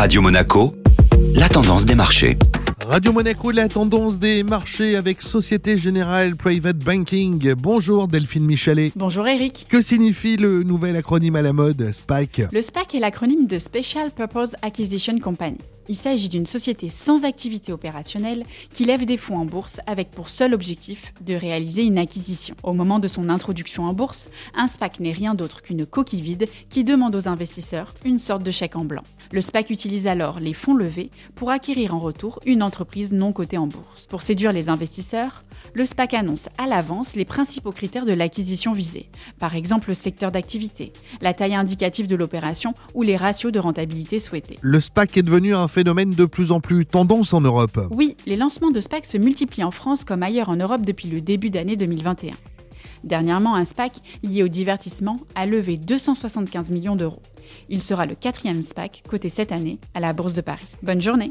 Radio Monaco, la tendance des marchés. Radio Monaco, la tendance des marchés avec Société Générale Private Banking. Bonjour Delphine Michalet. Bonjour Eric. Que signifie le nouvel acronyme à la mode, SPAC Le SPAC est l'acronyme de Special Purpose Acquisition Company. Il s'agit d'une société sans activité opérationnelle qui lève des fonds en bourse avec pour seul objectif de réaliser une acquisition. Au moment de son introduction en bourse, un SPAC n'est rien d'autre qu'une coquille vide qui demande aux investisseurs une sorte de chèque en blanc. Le SPAC utilise alors les fonds levés pour acquérir en retour une entreprise non cotée en bourse. Pour séduire les investisseurs, le SPAC annonce à l'avance les principaux critères de l'acquisition visée, par exemple le secteur d'activité, la taille indicative de l'opération ou les ratios de rentabilité souhaités. Le SPAC est devenu un phénomène de plus en plus tendance en Europe. Oui, les lancements de SPAC se multiplient en France comme ailleurs en Europe depuis le début d'année 2021. Dernièrement, un SPAC lié au divertissement a levé 275 millions d'euros. Il sera le quatrième SPAC coté cette année à la Bourse de Paris. Bonne journée